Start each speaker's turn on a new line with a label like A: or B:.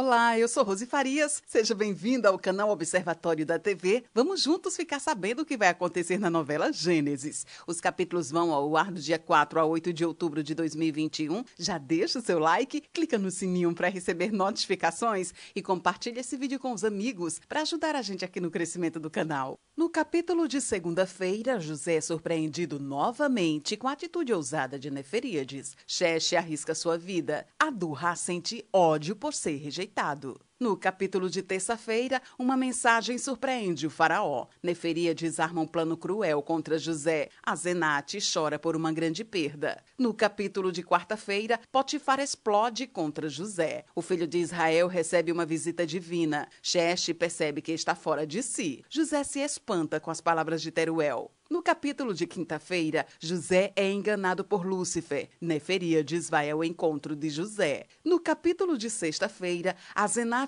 A: Olá, eu sou Rose Farias. Seja bem-vinda ao canal Observatório da TV. Vamos juntos ficar sabendo o que vai acontecer na novela Gênesis. Os capítulos vão ao ar do dia 4 a 8 de outubro de 2021. Já deixa o seu like, clica no sininho para receber notificações e compartilha esse vídeo com os amigos para ajudar a gente aqui no crescimento do canal. No capítulo de segunda-feira, José é surpreendido novamente com a atitude ousada de Neferíades. Xexe arrisca sua vida. Adurra sente ódio por ser rejeitado rejeitado. No capítulo de terça-feira, uma mensagem surpreende o faraó. Neferia desarma um plano cruel contra José. Azenate chora por uma grande perda. No capítulo de quarta-feira, Potifar explode contra José. O filho de Israel recebe uma visita divina. Xexe percebe que está fora de si. José se espanta com as palavras de Teruel. No capítulo de quinta-feira, José é enganado por Lúcifer. Neferíades vai ao encontro de José. No capítulo de sexta-feira, Azenate